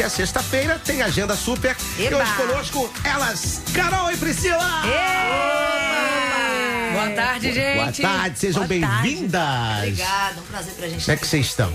Se é sexta-feira, tem agenda super. Eba. E hoje conosco, elas, Carol e Priscila! Boa tarde, gente. Boa tarde, sejam bem-vindas. Obrigada, um prazer pra gente. Como é que vocês estão?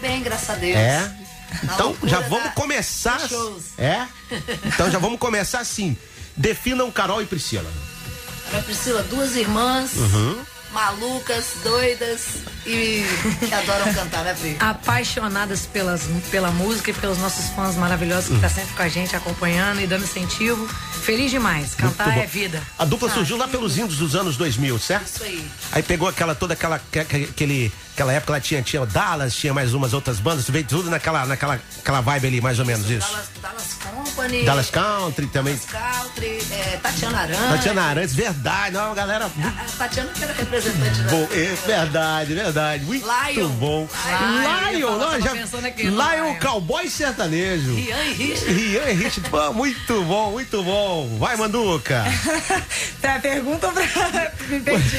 Bem, graças a Deus. É? Na Então já vamos da- começar. É? Então já vamos começar assim. Definam Carol e Priscila. Ana Priscila, duas irmãs, Uhum. Malucas, doidas e que adoram cantar, né, Pri? Apaixonadas pelas, pela música e pelos nossos fãs maravilhosos que estão sempre com a gente, acompanhando e dando incentivo. Feliz demais. Cantar é vida. A dupla Ah, surgiu lá pelos indos dos anos 2000, certo? Isso aí. Aí pegou aquela toda aquela que- que- aquele aquela época lá tinha tinha o Dallas, tinha mais umas outras bandas, veio tudo naquela naquela aquela vibe ali mais ou menos isso. Dallas, Dallas Company. Dallas Country também. Dallas Country, é, Tatiana Aranha. Tatiana Arantes, verdade, não, galera. A, a Tatiana que era representante da. Bom, é verdade, verdade. Muito Lion. bom. Lion, Lion, não, já, aqui Lion, Lion. cowboy sertanejo. Ian e Richard. Rian e Richard, muito bom, muito bom. Vai, Manduca. Pra pergunta ou pra. Me perdi.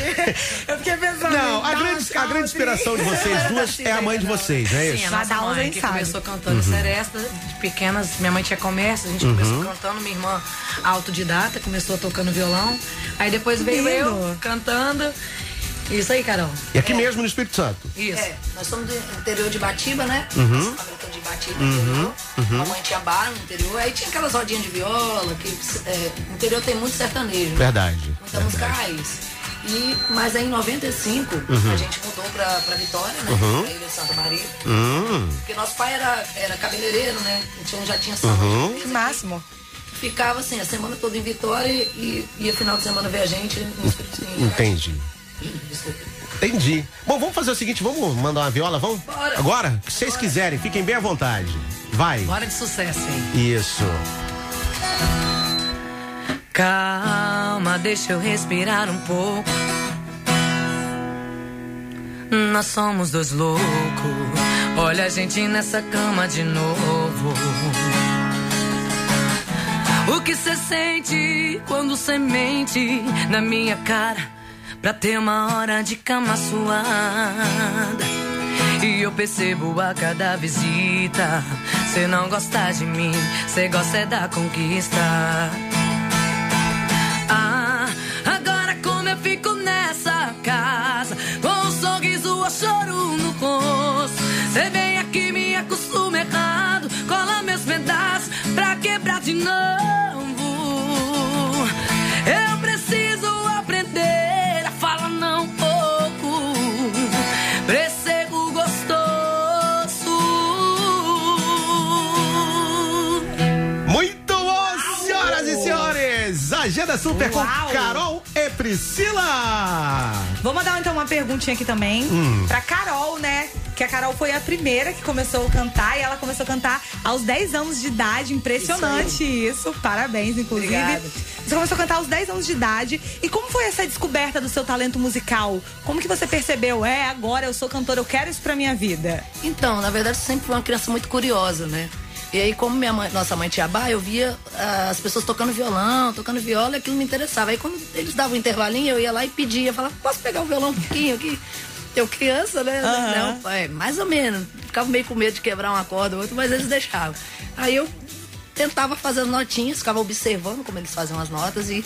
Eu fiquei pensando. Não, a grande, a grande inspiração de vocês duas é a mãe de vocês, não é Sim, isso? a Vai nossa dar uns mãe que sabe. começou cantando seresta, de pequenas, minha mãe tinha comércio, a gente começou cantando, minha irmã autodidata, começou tocando violão, aí depois veio Lindo. eu cantando. Isso aí, Carol. E aqui mesmo no Espírito Santo. Isso. É, nós somos do interior de Batiba, né? Uhum. De Batiba, interior. A mãe tinha bar no interior, aí tinha aquelas rodinhas de viola, que é, no interior tem muito sertanejo. né? Verdade. Muita música raiz. E, mas aí em 95, Uhum. a gente mudou pra, pra Vitória, né? Pra Ilha de Santa Maria. Hum, Porque nosso pai era, era cabeleireiro, né? Então já tinha salão Uhum. de Que beleza máximo. Ficava assim, a semana toda em Vitória e ia final de semana ver a gente no Espírito Santo. entendi. Desculpa. Entendi. Bom, vamos fazer o seguinte, vamos mandar uma viola, vamos? Bora. Agora? O que vocês quiserem, fiquem bem à vontade. Vai. Bora de sucesso, hein? Isso. Calma, deixa eu respirar um pouco. Nós somos dois loucos. Olha a gente nessa cama de novo. O que cê sente quando cê mente na minha cara? Pra ter uma hora de cama suada. E eu percebo a cada visita. Cê não gosta de mim, cê gosta é da conquista. Ah, agora como eu fico nessa casa Com um sorriso ou choro no rosto Cê vem aqui, me acostuma errado Cola meus pedaços pra quebrar de novo Agenda Super com Uau. Carol e Priscila! Vou mandar então uma perguntinha aqui também Hum. pra Carol, né? Que a Carol foi a primeira que começou a cantar e ela começou a cantar aos 10 anos de idade. Impressionante isso. Parabéns, inclusive. Obrigada. Você começou a cantar aos 10 anos de idade. E como foi essa descoberta do seu talento musical? Como que você percebeu? É, agora eu sou cantora, eu quero isso pra minha vida. Então, na verdade, eu sempre fui uma criança muito curiosa, né? E aí, como minha mãe, nossa mãe tinha bar, eu via ah, as pessoas tocando violão, tocando viola, e aquilo me interessava. Aí, quando eles davam um intervalinho, eu ia lá e pedia, falava, posso pegar o violão um pouquinho aqui? Eu criança, né? Aham. Não, é, mais ou menos. Ficava meio com medo de quebrar uma corda ou outra, mas eles deixavam. Aí eu tentava fazer as notinhas, ficava observando como eles faziam as notas e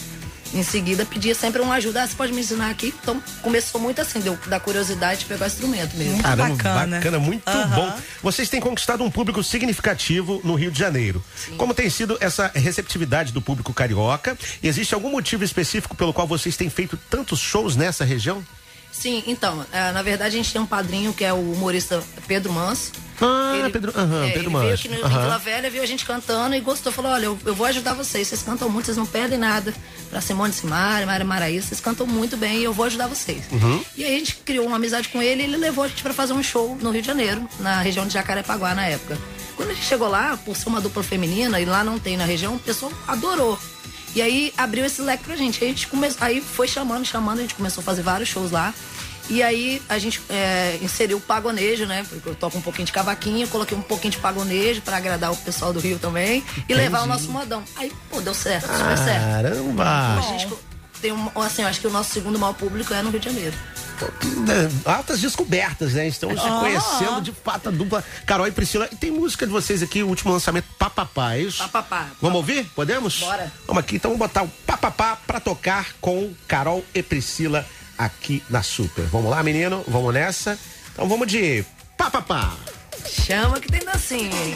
em seguida pedia sempre uma ajuda. Ah, você pode me ensinar aqui? Então começou muito assim, deu, da curiosidade de pegar o instrumento mesmo. Caramba, bacana. bacana, muito Aham. bom. Vocês têm conquistado um público significativo no Rio de Janeiro. Como tem sido essa receptividade do público carioca? E existe algum motivo específico pelo qual vocês têm feito tantos shows nessa região? Sim, então, ah, na verdade a gente tem um padrinho que é o humorista Pedro Manso. Ah, Pedro- aham, é, Pedro ele Manso, veio aqui no. Vila Velha, viu a gente cantando e gostou. Falou, olha, eu, eu vou ajudar vocês. Vocês cantam muito, vocês não perdem nada. Pra Simone Simaria, Maria Maraíza, vocês cantam muito bem e eu vou ajudar vocês. Uhum. E aí a gente criou uma amizade com ele e ele levou a gente pra fazer um show no Rio de Janeiro, na região de Jacarepaguá na época. Quando a gente chegou lá, por ser uma dupla feminina, e lá não tem na região, o pessoal adorou. E aí abriu esse leque pra gente. A gente começou, aí foi chamando, chamando, a gente começou a fazer vários shows lá. E aí a gente é, inseriu o pagonejo, né? Porque eu toco um pouquinho de cavaquinho, coloquei um pouquinho de pagonejo pra agradar o pessoal do Rio também e levar o nosso modão. Aí, pô, deu certo, super certo. Caramba! A gente tem um, assim, acho que o nosso segundo maior público é no Rio de Janeiro. Altas descobertas, né? Estamos se conhecendo de fato a dupla Carol e Priscila. E tem música de vocês aqui, o último lançamento, Papapá, é isso? Papapá. Vamos ouvir? Podemos? Bora. Vamos aqui, então vamos botar o Papapá pra tocar com Carol e Priscila aqui na Super. Vamos lá, menino? Vamos nessa? Então vamos de Papapá. Chama que tem dancinha, hein?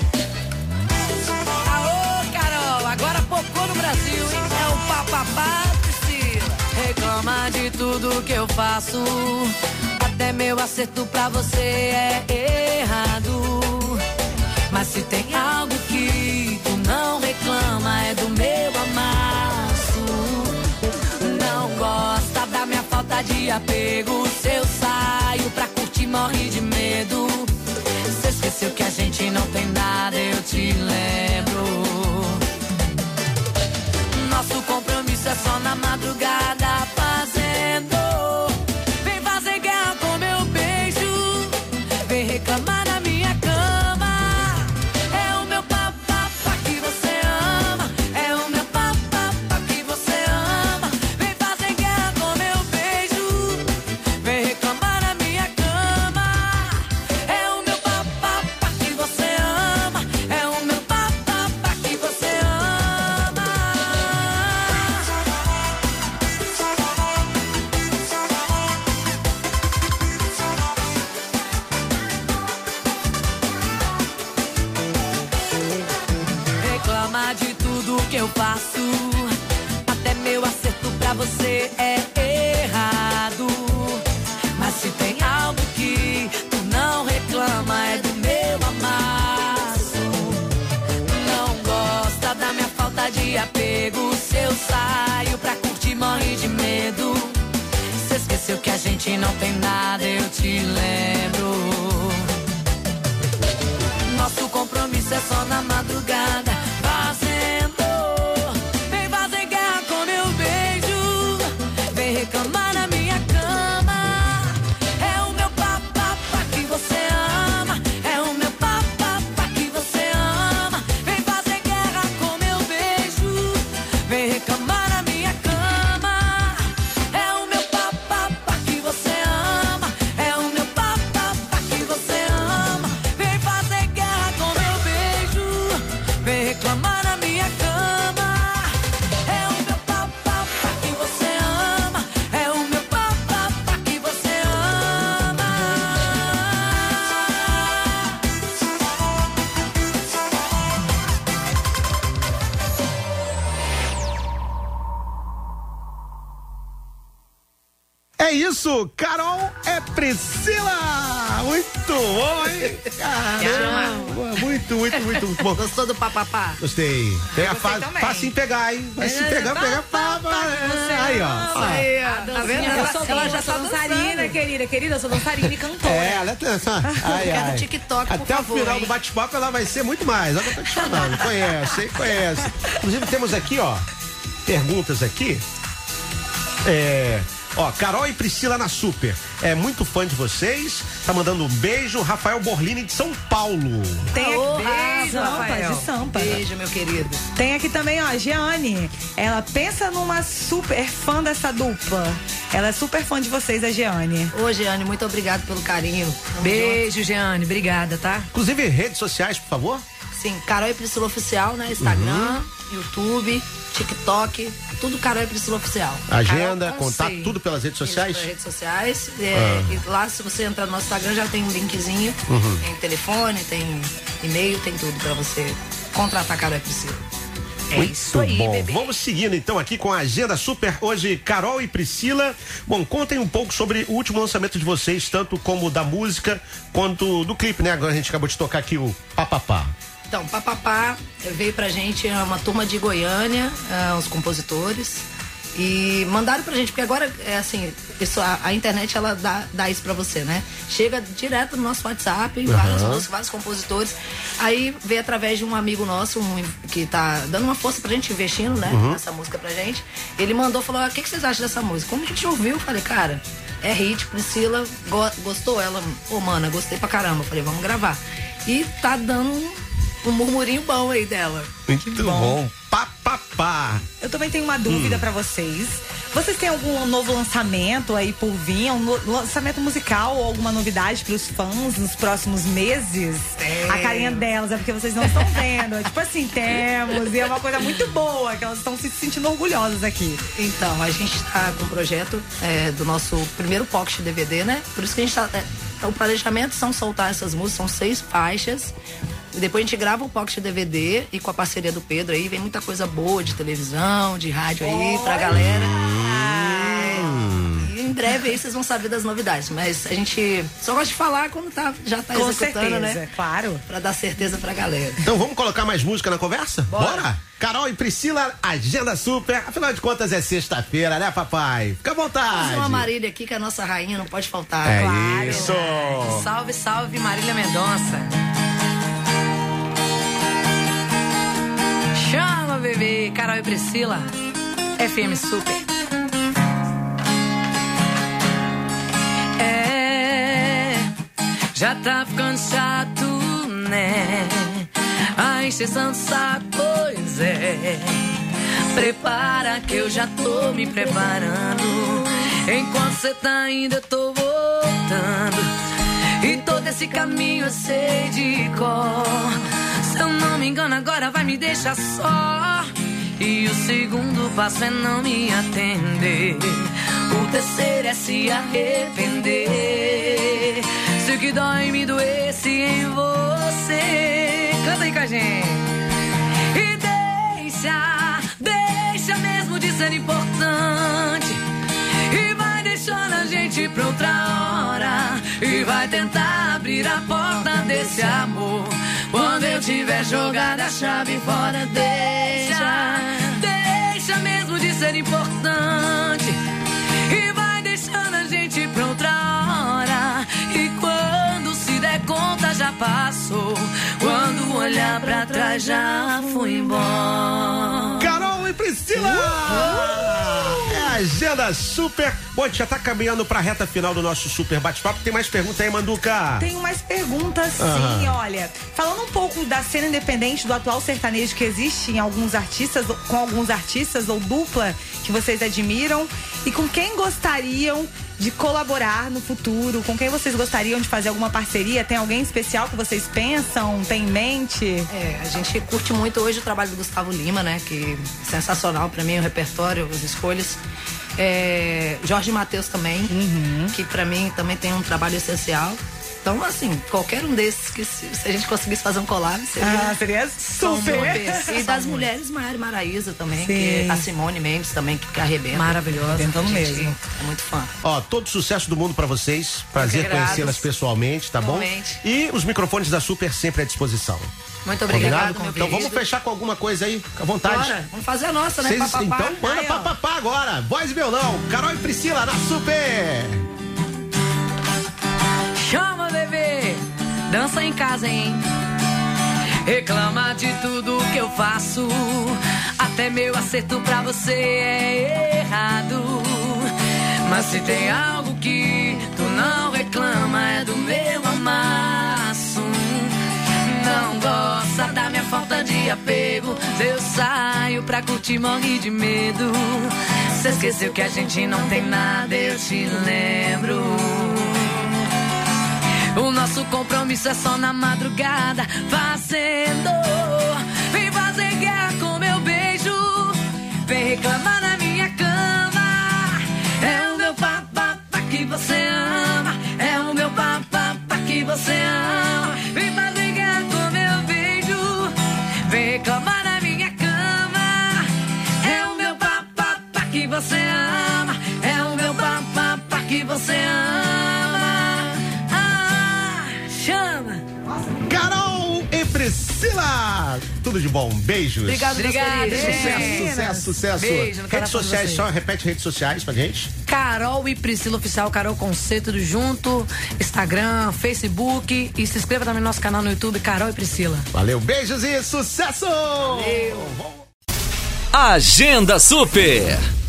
Aô, Carol, agora popou no Brasil, hein? É o papapá, Priscila. Reclama de tudo que eu faço. Até meu acerto pra você é errado. Mas se tem algo que tu não reclama, é do de apego. Se eu saio pra curtir, morre de medo. Você esqueceu que a gente não tem nada, eu te lembro. Nosso compromisso é só na madrugada é errado. Mas se tem algo que tu não reclama, é do meu amasso. Não gosta da minha falta de apego. Se eu saio pra curtir, morre de medo. Você esqueceu que a gente não tem nada, eu te lembro. Nosso compromisso é só na madrugada. Isso, Carol é Priscila! Muito bom, hein? Caramba! Muito, muito, muito, muito bom. Gostou do papapá? Gostei. Tem a fase fácil em pegar, hein? Vai se É, pegar, pegar, você Aí, ó. Aí, ó. A Tá dancinha, vendo? eu Ela, sou, ela já sou tá dançarina, dançando. querida, querida, eu sou dançarina e cantora. É, ela tá. Ai, Quero ai. TikTok, por Até favor, o final hein? do bate-papo ela vai ser muito mais. Olha o que eu tô te falando. Conhece, hein? Conhece. Inclusive, temos aqui, ó, perguntas aqui. É. Ó, Carol e Priscila na Super. É muito fã de vocês. Tá mandando um beijo. Rafael Borlini de São Paulo. Tem aqui, beijo, Rafa, Rafael. de Sampa. Beijo, meu querido. Tem aqui também, ó, Jeane. Ela pensa numa super fã dessa dupla. Ela é super fã de vocês, a Jeane. Ô, Jeane, muito obrigado pelo carinho. Tamo Beijo, Jeane. Obrigada, tá? Inclusive, redes sociais, por favor. Sim, Carol e Priscila Oficial, né? Instagram, YouTube, TikTok, tudo Carol e Priscila Oficial. Agenda, Carol contato, tudo pelas redes Isso, sociais. pelas redes sociais. É, e lá, se você entrar no nosso Instagram, já tem um linkzinho. Tem telefone, tem e-mail, tem tudo pra você contratar Carol e Priscila. É Muito isso aí, bom. bebê. Vamos seguindo então aqui com a Agenda Super. Hoje, Carol e Priscila. Bom, contem um pouco sobre o último lançamento de vocês, tanto como da música quanto do clipe, né? Agora a gente acabou de tocar aqui o Papapá. Então, Papapá veio pra gente é uma turma de Goiânia, é, os compositores. E mandaram pra gente, porque agora é assim, isso, a, a internet ela dá, dá isso pra você, né? Chega direto no nosso WhatsApp, várias músicas, vários compositores. Aí veio através de um amigo nosso um, que tá dando uma força pra gente, investindo, né? Essa música pra gente. Ele mandou, falou: "Ah, o que, que vocês acham dessa música? Como a gente ouviu, eu falei, cara, é hit, Priscila go- gostou. Ela, pô, mana, gostei pra caramba. Eu falei, vamos gravar. E tá dando um, murmurinho bom aí dela. Muito bom. Pá, pá, pá. Eu também tenho uma dúvida pra vocês. Vocês têm algum novo lançamento aí por vir? Um no- lançamento musical ou alguma novidade pros fãs nos próximos meses? A carinha delas é porque vocês não estão vendo. É tipo assim, temos. E é uma coisa muito boa, que elas estão se sentindo orgulhosas aqui. Então, a gente tá com o projeto é, do nosso primeiro pocket DVD, né? Por isso que a gente tá. é, o planejamento são soltar essas músicas, são seis faixas. E depois a gente grava o pocket DVD e com a parceria do Pedro aí vem muita coisa boa de televisão, de rádio aí pra galera. E em breve aí vocês vão saber das novidades. Mas a gente só gosta de falar quando tá, já tá Com executando, certeza, né? claro. Pra dar certeza pra galera. Então vamos colocar mais música na conversa? Bora. Carol e Priscila, agenda super. Afinal de contas é sexta-feira, né, papai? Fica à vontade. Fazer uma Marília aqui, que é a nossa rainha não pode faltar. É claro. isso. Salve, salve, Marília Mendonça. Carol e Priscila. FM Super. É, já tá ficando chato, né? A encheção de saco, pois é. Prepara que eu já tô me preparando. Enquanto cê tá indo, eu tô voltando. E todo esse caminho eu sei de cor. Se eu não me engano, agora vai me deixar só. E o segundo passo é não me atender. O terceiro é se arrepender. Se o que dói me doesse em você. Canta aí com a gente. E deixa, deixa mesmo de ser importante. E vai deixando a gente pra outra hora. E vai tentar abrir a porta desse amor. Quando eu tiver jogado a chave fora, deixa, de ser importante. E vai deixando a gente pra outra hora. E quando se der conta, já passou. Quando olhar pra trás, já fui embora. Carol e Priscila! A agenda super. Bom, a gente já tá caminhando pra reta final do nosso super bate-papo. Tem mais perguntas aí, Manduca? Tenho mais perguntas, sim, olha. Falando um pouco da cena independente do atual sertanejo que existe em alguns artistas, com alguns artistas ou dupla que vocês admiram e com quem gostariam de colaborar no futuro, com quem vocês gostariam de fazer alguma parceria? Tem alguém especial que vocês pensam, tem em mente? É, a gente curte muito hoje o trabalho do Gustavo Lima, né? Que é sensacional pra mim, o repertório, as escolhas. É, Jorge Matheus também, que pra mim também tem um trabalho essencial. Então, assim, qualquer um desses que se, se a gente conseguisse fazer um collab, seria Ah, seria super. E das mulheres, Mari Maraíza também, Sim. que a Simone Mendes também, que, que arrebenta. Maravilhosa. Arrebentando mesmo. É muito fã. Ó, todo sucesso do mundo pra vocês. Prazer conhecê-las pessoalmente, tá bom? E os microfones da Super sempre à disposição. Muito meu Então vamos fechar com alguma coisa aí, fica à vontade. Bora, vamos fazer a nossa, né? Vocês- Papapá. então manda papapá agora. Voz e violão. Carol e Priscila na Super. Bebê, dança em casa, hein? Reclama de tudo que eu faço. Até meu acerto pra você é errado. Mas se tem algo que tu não reclama, é do meu amasso. Não gosta da minha falta de apego. Eu saio pra curtir, morre de medo. Cê esqueceu que a gente não tem nada, eu te lembro. O nosso compromisso é só na madrugada, fazendo. Vem fazer guerra com meu beijo, vem reclamar na minha cama. É o meu papapá que você ama, é o meu papapá que você ama. Priscila. tudo de bom. Beijos. Obrigado, Obrigada, queridos. Sucesso, sucesso. Beijo no redes sociais, só repete redes sociais pra gente. Carol e Priscila Oficial, Carol com C, tudo junto. Instagram, Facebook. E se inscreva também no nosso canal no YouTube, Carol e Priscila. Valeu, beijos e sucesso! Valeu. Agenda Super.